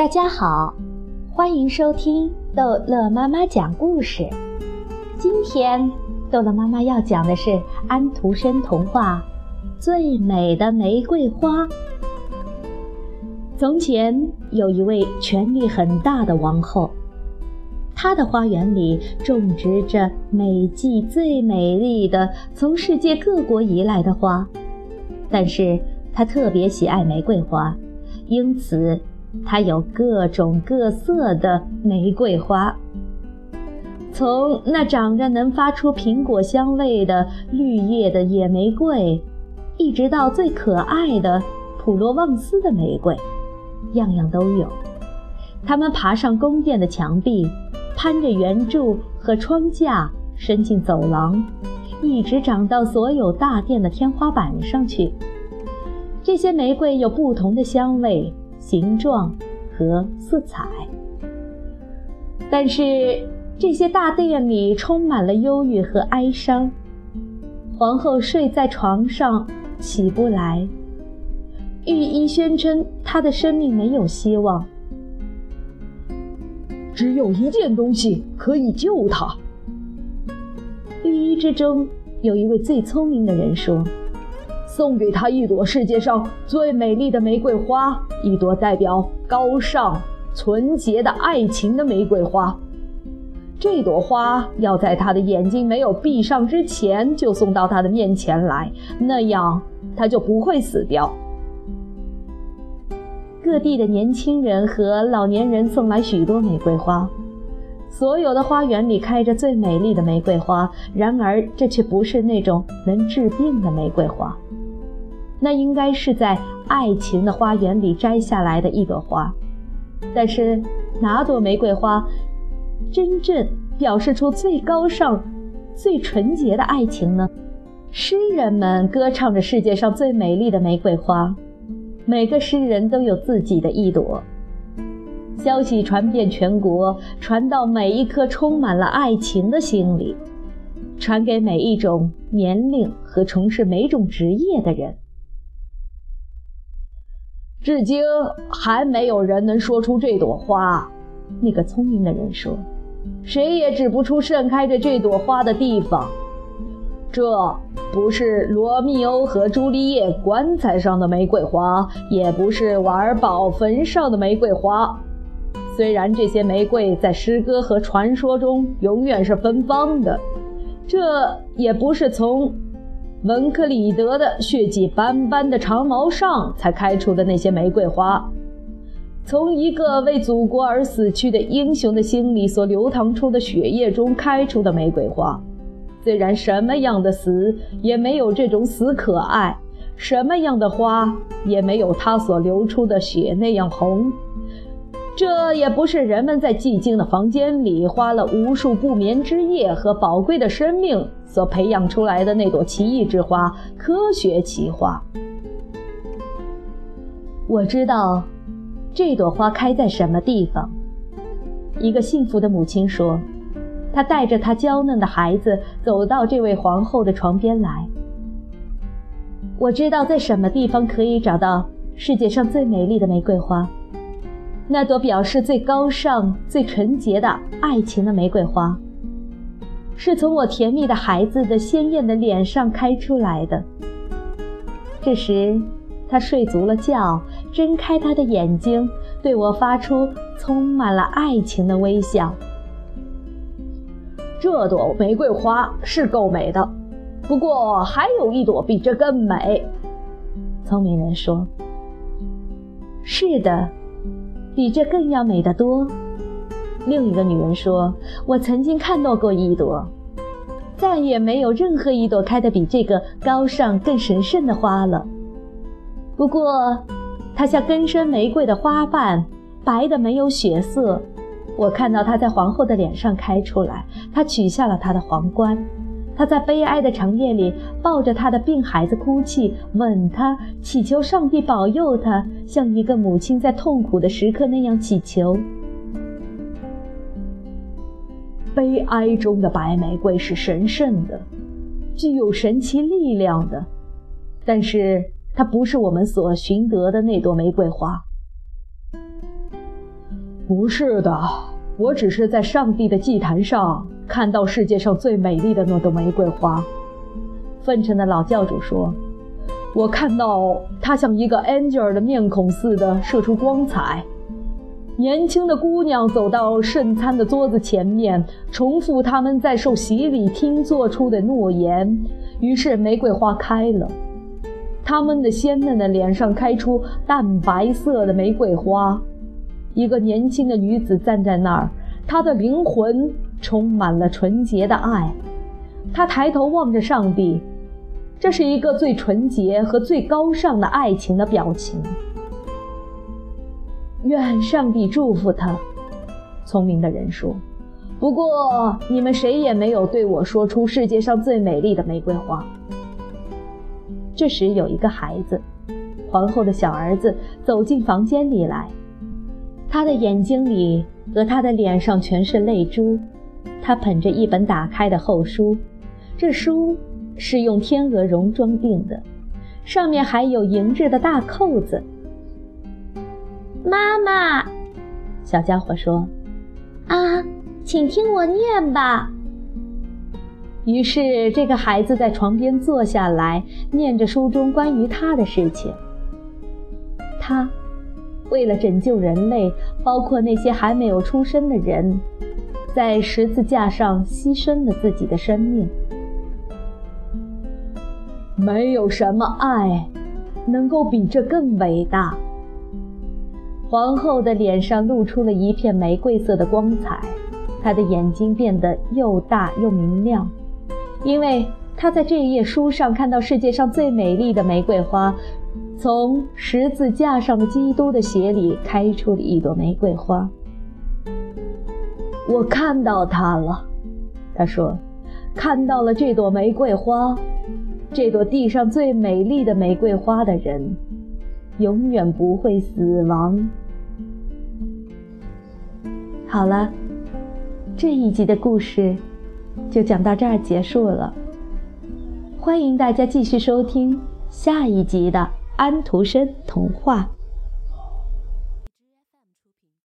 大家好，欢迎收听逗乐妈妈讲故事。今天逗乐妈妈要讲的是安徒生童话《最美的玫瑰花》。从前有一位权力很大的王后，她的花园里种植着美季最美丽的从世界各国移来的花，但是她特别喜爱玫瑰花，因此。它有各种各色的玫瑰花，从那长着能发出苹果香味的绿叶的野玫瑰，一直到最可爱的普罗旺斯的玫瑰，样样都有。它们爬上宫殿的墙壁，攀着圆柱和窗架，伸进走廊，一直长到所有大殿的天花板上去。这些玫瑰有不同的香味。形状和色彩，但是这些大殿里充满了忧郁和哀伤。皇后睡在床上起不来，御医宣称她的生命没有希望。只有一件东西可以救她。御医之中有一位最聪明的人说。送给他一朵世界上最美丽的玫瑰花，一朵代表高尚、纯洁的爱情的玫瑰花。这朵花要在他的眼睛没有闭上之前就送到他的面前来，那样他就不会死掉。各地的年轻人和老年人送来许多玫瑰花，所有的花园里开着最美丽的玫瑰花。然而，这却不是那种能治病的玫瑰花。那应该是在爱情的花园里摘下来的一朵花，但是哪朵玫瑰花真正表示出最高尚、最纯洁的爱情呢？诗人们歌唱着世界上最美丽的玫瑰花，每个诗人都有自己的一朵。消息传遍全国，传到每一颗充满了爱情的心里，传给每一种年龄和从事每种职业的人。至今还没有人能说出这朵花。那个聪明的人说：“谁也指不出盛开着这朵花的地方。这不是罗密欧和朱丽叶棺材上的玫瑰花，也不是瓦尔堡坟上的玫瑰花。虽然这些玫瑰在诗歌和传说中永远是芬芳的，这也不是从……”文克里德的血迹斑斑的长矛上才开出的那些玫瑰花，从一个为祖国而死去的英雄的心里所流淌出的血液中开出的玫瑰花，虽然什么样的死也没有这种死可爱，什么样的花也没有它所流出的血那样红。这也不是人们在寂静的房间里花了无数不眠之夜和宝贵的生命所培养出来的那朵奇异之花——科学奇花。我知道，这朵花开在什么地方。一个幸福的母亲说：“她带着她娇嫩的孩子走到这位皇后的床边来。我知道在什么地方可以找到世界上最美丽的玫瑰花。”那朵表示最高尚、最纯洁的爱情的玫瑰花，是从我甜蜜的孩子的鲜艳的脸上开出来的。这时，他睡足了觉，睁开他的眼睛，对我发出充满了爱情的微笑。这朵玫瑰花是够美的，不过还有一朵比这更美。聪明人说：“是的。”比这更要美得多。另一个女人说：“我曾经看到过一朵，再也没有任何一朵开得比这个高尚、更神圣的花了。不过，它像根深玫瑰的花瓣，白的没有血色。我看到它在皇后的脸上开出来。她取下了她的皇冠。”他在悲哀的长夜里抱着他的病孩子哭泣，吻他，祈求上帝保佑他，像一个母亲在痛苦的时刻那样祈求。悲哀中的白玫瑰是神圣的，具有神奇力量的，但是它不是我们所寻得的那朵玫瑰花。不是的，我只是在上帝的祭坛上看到世界上最美丽的那朵玫瑰花。粪尘的老教主说：“我看到它像一个 angel 的面孔似的射出光彩。”年轻的姑娘走到圣餐的桌子前面，重复他们在受洗礼厅做出的诺言。于是玫瑰花开了，他们的鲜嫩的脸上开出淡白色的玫瑰花。一个年轻的女子站在那儿，她的灵魂充满了纯洁的爱。他抬头望着上帝，这是一个最纯洁和最高尚的爱情的表情。愿上帝祝福他，聪明的人说。不过你们谁也没有对我说出世界上最美丽的玫瑰花。这时有一个孩子，皇后的小儿子走进房间里来，他的眼睛里和他的脸上全是泪珠。他捧着一本打开的厚书，这书是用天鹅绒装订的，上面还有银质的大扣子。妈妈，小家伙说：“啊，请听我念吧。”于是，这个孩子在床边坐下来，念着书中关于他的事情。他为了拯救人类，包括那些还没有出生的人，在十字架上牺牲了自己的生命。没有什么爱能够比这更伟大。皇后的脸上露出了一片玫瑰色的光彩，她的眼睛变得又大又明亮，因为她在这一页书上看到世界上最美丽的玫瑰花，从十字架上的基督的血里开出了一朵玫瑰花。我看到它了，他说，看到了这朵玫瑰花，这朵地上最美丽的玫瑰花的人。永远不会死亡。好了，这一集的故事就讲到这儿结束了。欢迎大家继续收听下一集的安徒生童话。